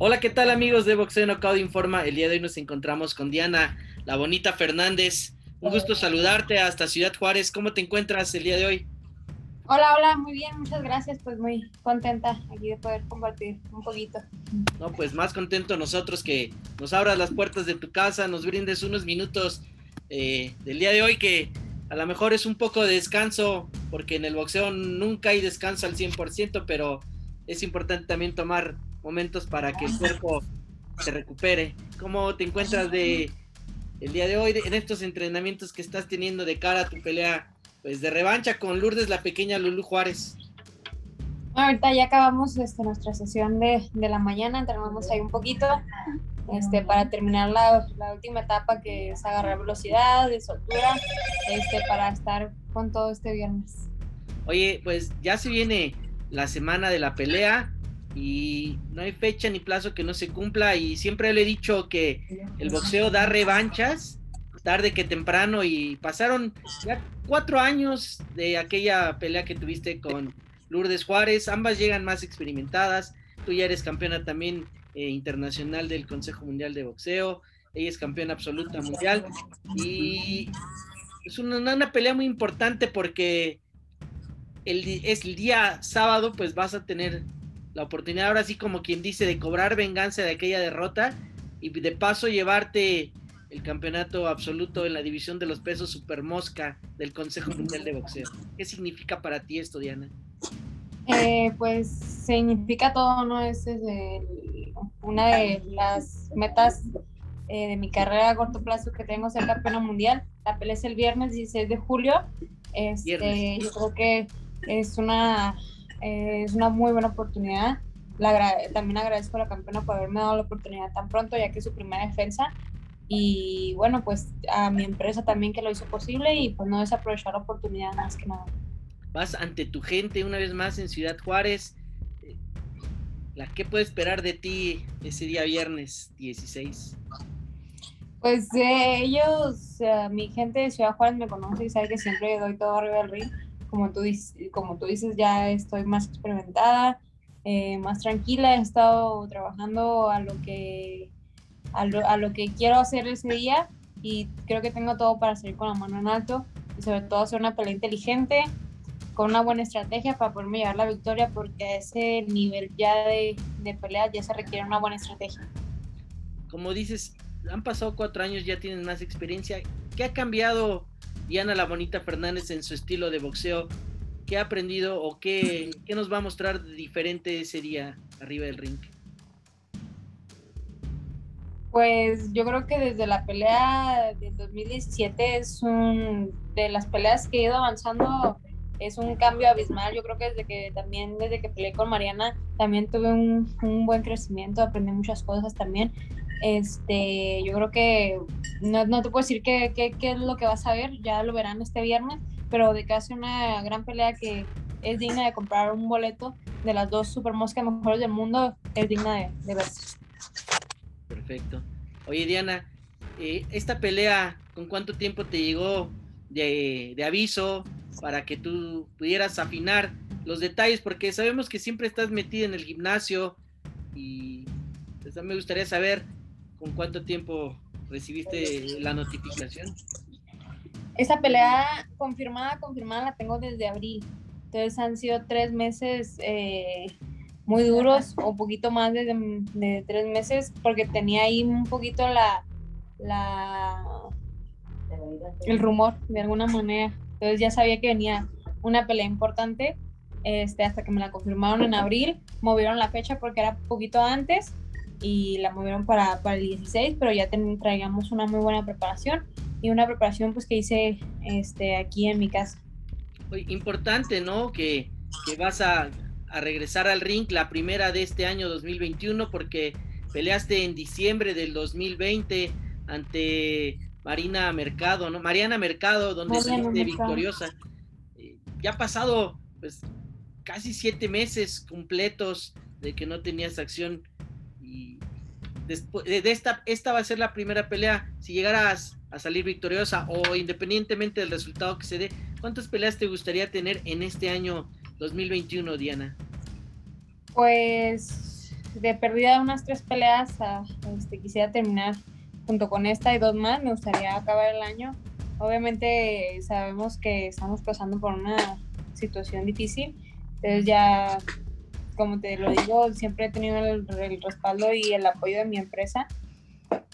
Hola, ¿qué tal amigos de Boxeo Knockout Informa? El día de hoy nos encontramos con Diana, la bonita Fernández. Un gusto saludarte hasta Ciudad Juárez. ¿Cómo te encuentras el día de hoy? Hola, hola, muy bien, muchas gracias. Pues muy contenta aquí de poder compartir un poquito. No, pues más contento nosotros que nos abras las puertas de tu casa, nos brindes unos minutos eh, del día de hoy que a lo mejor es un poco de descanso, porque en el boxeo nunca hay descanso al 100%, pero es importante también tomar momentos para que el cuerpo se recupere. ¿Cómo te encuentras de el día de hoy en estos entrenamientos que estás teniendo de cara a tu pelea pues de revancha con Lourdes la pequeña Lulu Juárez? ahorita ya acabamos este, nuestra sesión de, de, la mañana, entrenamos ahí un poquito este, para terminar la, la, última etapa que es agarrar velocidad, de soltura, este, para estar con todo este viernes. Oye, pues ya se viene la semana de la pelea y no hay fecha ni plazo que no se cumpla y siempre le he dicho que el boxeo da revanchas tarde que temprano y pasaron ya cuatro años de aquella pelea que tuviste con Lourdes Juárez, ambas llegan más experimentadas, tú ya eres campeona también eh, internacional del Consejo Mundial de Boxeo, ella es campeona absoluta mundial y es una, una pelea muy importante porque el, es el día sábado pues vas a tener la oportunidad ahora sí como quien dice de cobrar venganza de aquella derrota y de paso llevarte el campeonato absoluto en la división de los pesos super mosca del Consejo Mundial de Boxeo. ¿Qué significa para ti esto, Diana? Eh, pues significa todo, ¿no? Es, una de las metas eh, de mi carrera a corto plazo que tengo ser campeona mundial. La pelea es el viernes 16 de julio. Este, yo creo que es una eh, es una muy buena oportunidad. también agradezco a la campeona por haberme dado la oportunidad tan pronto, ya que es su primera defensa. Y bueno, pues a mi empresa también que lo hizo posible y pues no desaprovechar la oportunidad más que nada. Vas ante tu gente una vez más en Ciudad Juárez. ¿La qué puede esperar de ti ese día viernes 16? Pues eh, ellos, mi gente de Ciudad Juárez me conoce y sabe que siempre doy todo arriba del ring como tú, como tú dices, ya estoy más experimentada, eh, más tranquila, he estado trabajando a lo, que, a lo, que quiero hacer ese día y creo que tengo todo para salir con la mano en alto y sobre todo hacer una pelea inteligente, con una buena estrategia para poderme llevar la victoria porque a ese nivel ya de, de pelea ya se requiere una buena estrategia. Como dices, han pasado cuatro años, ya tienes más experiencia. ¿Qué ha cambiado Diana La Bonita Fernández en su estilo de boxeo. ¿Qué ha aprendido o qué, qué nos va a mostrar diferente ese día arriba del ring? Pues yo creo que desde la pelea del 2017 es un de las peleas que he ido avanzando es un cambio abismal. Yo creo que desde que también desde que peleé con Mariana también tuve un, un buen crecimiento, aprendí muchas cosas también este, yo creo que no, no te puedo decir qué, qué, qué, es lo que vas a ver, ya lo verán este viernes, pero de que hace una gran pelea que es digna de comprar un boleto de las dos super moscas mejores del mundo, es digna de, de verse. Perfecto. Oye, Diana, eh, esta pelea, ¿con cuánto tiempo te llegó de, de aviso para que tú pudieras afinar los detalles? Porque sabemos que siempre estás metida en el gimnasio y pues, me gustaría saber ¿Con cuánto tiempo recibiste la notificación? Esa pelea confirmada, confirmada la tengo desde abril. Entonces han sido tres meses eh, muy duros, o un poquito más de, de, tres meses, porque tenía ahí un poquito la, la el rumor de alguna manera. Entonces ya sabía que venía una pelea importante, este, hasta que me la confirmaron en abril, movieron la fecha porque era poquito antes y la movieron para, para el 16, pero ya traíamos una muy buena preparación y una preparación pues que hice este, aquí en mi casa. Importante, ¿no? Que, que vas a, a, regresar al ring la primera de este año 2021 porque peleaste en diciembre del 2020 ante Marina Mercado, ¿no? Mariana Mercado, donde saliste victoriosa. Eh, ya ha pasado pues casi siete meses completos de que no tenías acción después de esta, esta va a ser la primera pelea. Si llegaras a salir victoriosa o independientemente del resultado que se dé, ¿cuántas peleas te gustaría tener en este año 2021, Diana? Pues de perdida unas tres peleas, este, quisiera terminar junto con esta y dos más, me gustaría acabar el año. Obviamente sabemos que estamos pasando por una situación difícil, entonces ya, como te lo digo, siempre he tenido el, respaldo y el apoyo de mi empresa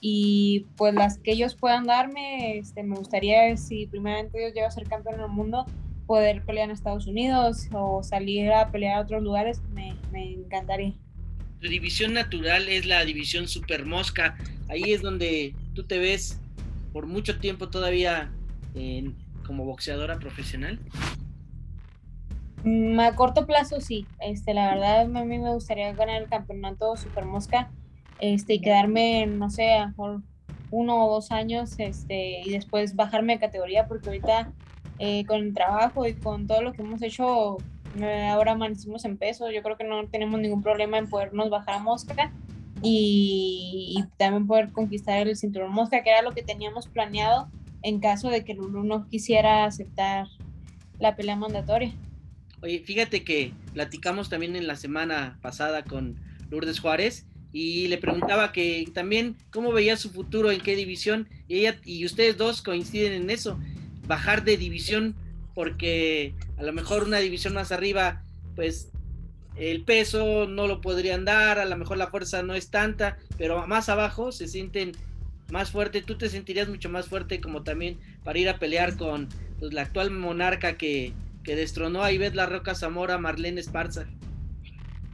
y pues las que ellos puedan darme, este, me gustaría, si primeramente Dios llega a ser campeón del mundo, poder pelear en Estados Unidos o salir a pelear a otros lugares, me, me encantaría. Tu división natural es la división Super Mosca. Ahí es donde tú te ves por mucho tiempo todavía como boxeadora profesional. Mm, a corto plazo sí, este, la verdad a mí me gustaría ganar el campeonato Super Mosca este, y quedarme, no sé, a lo mejor uno o dos años este, y después bajarme de categoría porque ahorita eh, con el trabajo y con todo lo que hemos hecho eh, ahora amanecimos en peso, yo creo que no tenemos ningún problema en podernos bajar a mosca y, también poder conquistar el cinturón mosca, que era lo que teníamos planeado en caso de que Lulu no quisiera aceptar la pelea mandatoria. Oye, fíjate que platicamos también en la semana pasada con Lourdes Juárez y le preguntaba que también cómo veía su futuro, en qué división, y ella y ustedes dos coinciden en eso, bajar de división porque a lo mejor una división más arriba, pues el peso no lo podrían dar, a lo mejor la fuerza no es tanta, pero más abajo se sienten más fuerte, tú te sentirías mucho más fuerte como también para ir a pelear con pues, la actual monarca que, que destronó a Ivette La Roca Zamora, Marlene Esparza.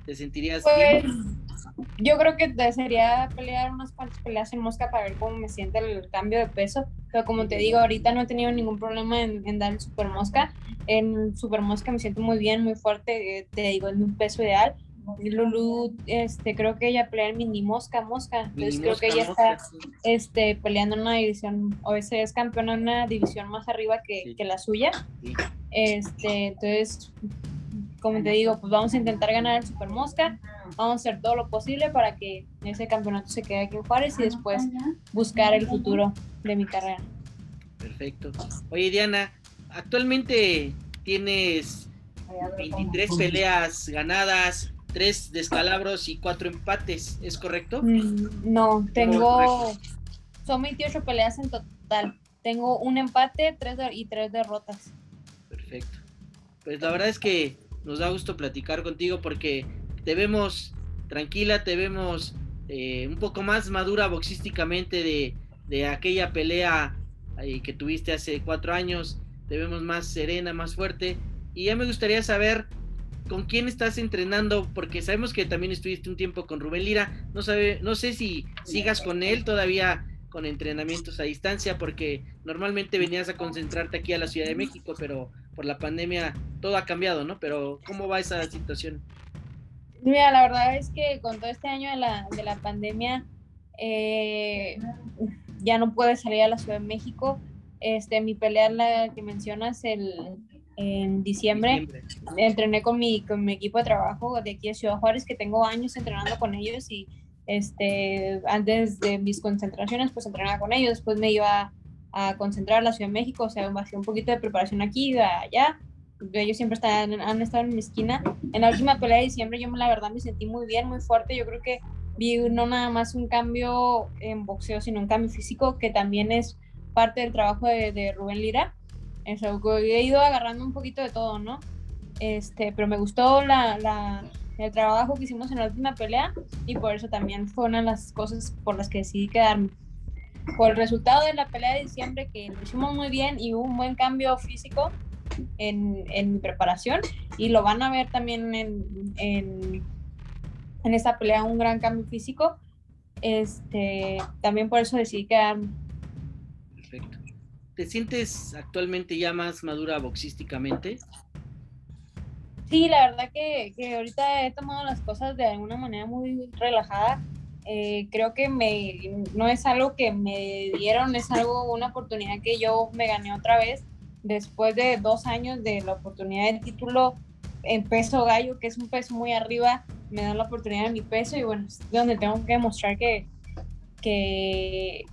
¿Te sentirías pues, Yo creo que sería pelear unas cuantas peleas en mosca para ver cómo me siente el cambio de peso. Pero como te digo, ahorita no he tenido ningún problema en, dar el super mosca. En super mosca me siento muy bien, muy fuerte. Eh, te digo, es mi peso ideal. Lulu, este, creo que ella pelea en mini mosca, mosca. Entonces creo que ella está este, peleando en una división, o es, es campeona en una división más arriba que, que la suya. Este, entonces como te digo, pues vamos a intentar ganar el Super Mosca, vamos a hacer todo lo posible para que ese campeonato se quede aquí en Juárez y después buscar el futuro de mi carrera. Perfecto. Oye, Diana, actualmente tienes 23 peleas ganadas, 3 descalabros y 4 empates, ¿es correcto? Mm, no, tengo. Son 28 peleas en total. Tengo un empate tres y 3 derrotas. Perfecto. Pues la verdad es que nos da gusto platicar contigo porque te vemos tranquila, te vemos eh, un poco más madura boxísticamente de, aquella pelea eh, que tuviste hace cuatro años, te vemos más serena, más fuerte. Y ya me gustaría saber con quién estás entrenando, porque sabemos que también estuviste un tiempo con Rubén Lira. No, sabe, no sé si sigas con él todavía con entrenamientos a distancia, porque normalmente venías a concentrarte aquí a la Ciudad de México, pero por la pandemia todo ha cambiado, ¿no? Pero ¿cómo va esa situación? Mira, la verdad es que con todo este año de la, de la pandemia eh, ya no pude salir a la Ciudad de México. Este, mi pelea, la que mencionas, el, en diciembre, entrené con mi, con mi equipo de trabajo de aquí de Ciudad Juárez, que tengo años entrenando con ellos y este, antes de mis concentraciones, pues entrenaba con ellos, después me iba a concentrar la Ciudad de México, o sea, hacía un poquito de preparación aquí y allá. Ellos siempre están, han estado en mi esquina. En la última pelea de diciembre yo la verdad me sentí muy bien, muy fuerte. Yo creo que vi no nada más un cambio en boxeo, sino un cambio físico que también es parte del trabajo de, de Rubén Lira. Eso, he ido agarrando un poquito de todo, ¿no? Este, pero me gustó la, la, el trabajo que hicimos en la última pelea y por eso también fue una de las cosas por las que decidí quedarme por el resultado de la pelea de diciembre, que lo hicimos muy bien y hubo un buen cambio físico en, en mi preparación y lo van a ver también en, en, en esta pelea, un gran cambio físico. Este, también por eso decidí quedarme. Perfecto. ¿Te sientes actualmente ya más madura boxísticamente? Sí, la verdad que, que ahorita he tomado las cosas de alguna manera muy relajada eh, creo que me, no es algo que me dieron, es algo, una oportunidad que yo me gané otra vez después de dos años de la oportunidad del título en peso gallo, que es un peso muy arriba, me dan la oportunidad de mi peso y bueno, es donde tengo que demostrar que, que,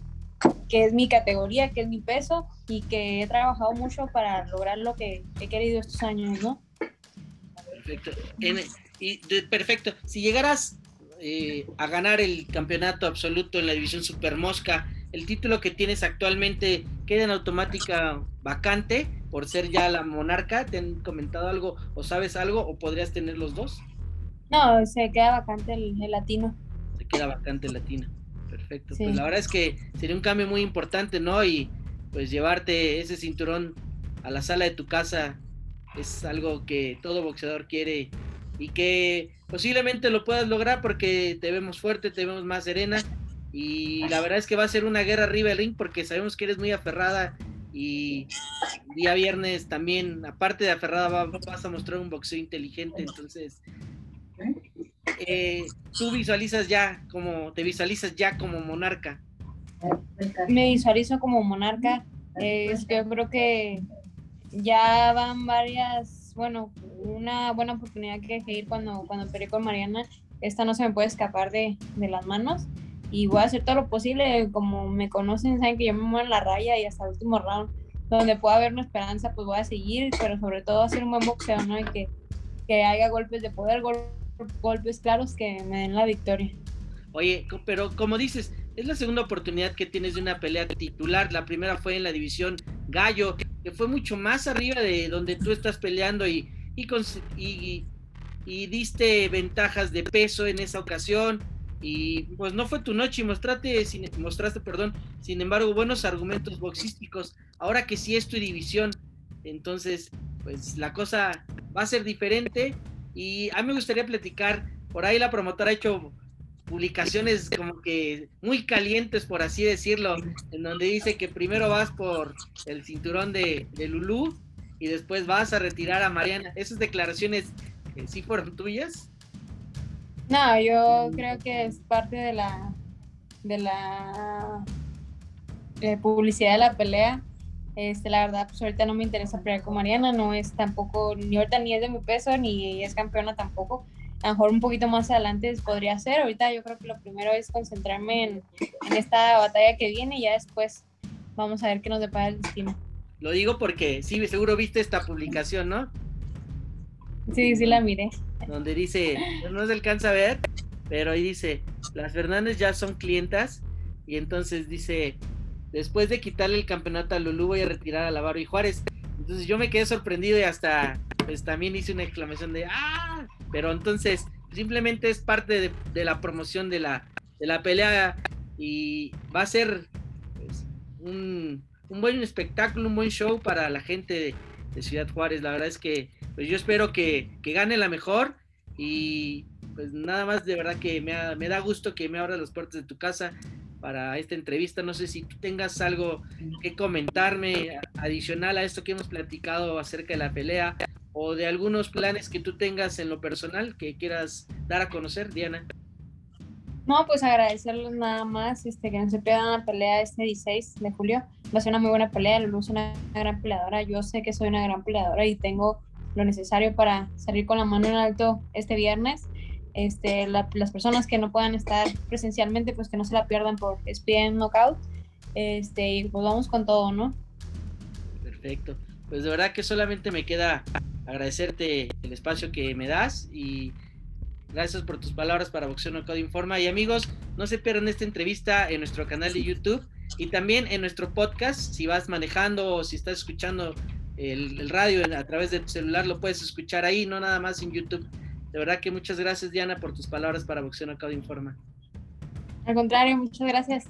que es mi categoría, que es mi peso y que he trabajado mucho para lograr lo que he querido estos años, ¿no? Perfecto. y perfecto. Si llegaras eh, a ganar el campeonato absoluto en la división Super Mosca, el título que tienes actualmente queda en automática vacante por ser ya la monarca. ¿Te han comentado algo o sabes algo o podrías tener los dos? No, se queda vacante el, latino. Se queda vacante el latino. Perfecto. Pues la verdad es que sería un cambio muy importante, ¿no? Y pues llevarte ese cinturón a la sala de tu casa es algo que todo boxeador quiere y que posiblemente lo puedas lograr porque te vemos fuerte, te vemos más serena y la verdad es que va a ser una guerra arriba del ring porque sabemos que eres muy aferrada y día viernes también, aparte de aferrada, vas a mostrar un boxeo inteligente, entonces eh, tú visualizas ya como, te visualizas ya como monarca. Me visualizo como monarca, es que yo creo que ya van varias, bueno, una buena oportunidad que dejé ir cuando, cuando peleé con Mariana, esta no se me puede escapar de, de las manos. Y voy a hacer todo lo posible, como me conocen, saben que yo me muevo en la raya y hasta el último round, donde pueda haber una esperanza, pues voy a seguir, pero sobre todo hacer un buen boxeo, ¿no? Y que, que haya golpes de poder, golpes claros que me den la victoria. Oye, pero como dices, es la segunda oportunidad que tienes de una pelea titular. La primera fue en la división Gallo, que fue mucho más arriba de donde tú estás peleando y, y, y, diste ventajas de peso en esa ocasión y pues no fue tu noche y mostraste, sin, mostraste, perdón, sin embargo, buenos argumentos boxísticos. Ahora que sí es tu división, entonces, pues la cosa va a ser diferente. Y a mí me gustaría platicar, por ahí la promotora ha hecho publicaciones como que muy calientes, por así decirlo, en donde dice que primero vas por el cinturón de, de Lulú y después vas a retirar a Mariana. ¿Esas declaraciones eh, sí fueron tuyas? No, yo creo que es parte de la de la eh, publicidad de la pelea. Este, la verdad, pues ahorita no me interesa pelear con Mariana, no es tampoco, ni ahorita ni es de mi peso, ni es campeona tampoco. A lo mejor un poquito más adelante podría ser. Ahorita yo creo que lo primero es concentrarme en, en esta batalla que viene y ya después vamos a ver qué nos depara el destino. Lo digo porque sí, seguro viste esta publicación, ¿no? Sí, sí la miré donde dice, no se alcanza a ver, pero ahí dice, las Fernández ya son clientas y entonces dice, después de quitarle el campeonato a Lulú voy a retirar a Lavaro y Juárez. Entonces yo me quedé sorprendido y hasta pues también hice una exclamación de ¡ah! Pero entonces simplemente es parte de, la promoción de la, de la pelea y va a ser pues, un, un, buen espectáculo, un buen show para la gente de, Ciudad Juárez. La verdad es que pues yo espero que, gane la mejor y pues nada más de verdad que me, me da gusto que me abras las puertas de tu casa para esta entrevista. No sé si tú tengas algo que comentarme adicional a esto que hemos platicado acerca de la pelea o de algunos planes que tú tengas en lo personal que quieras dar a conocer, Diana. No, pues agradecerles nada más este, que no se pierdan la pelea este 16 de julio. Va a ser una muy buena pelea, Lulu es una gran peleadora, yo sé que soy una gran peleadora y tengo lo necesario para salir con la mano en alto este viernes. Este, las personas que no puedan estar presencialmente, pues que no se la pierdan por ESPN Knockout. Este, y pues vamos con todo, ¿no? Perfecto. Pues de verdad que solamente me queda agradecerte el espacio que me das y gracias por tus palabras para Boxeo Knockout Informa. Y amigos, no se pierdan esta entrevista en nuestro canal de YouTube y también en nuestro podcast. Si vas manejando o si estás escuchando el, radio a través de tu celular lo puedes escuchar ahí, no nada más en YouTube. De verdad que muchas gracias, Diana, por tus palabras para Boxeo Knockout Informa. Al contrario, muchas gracias.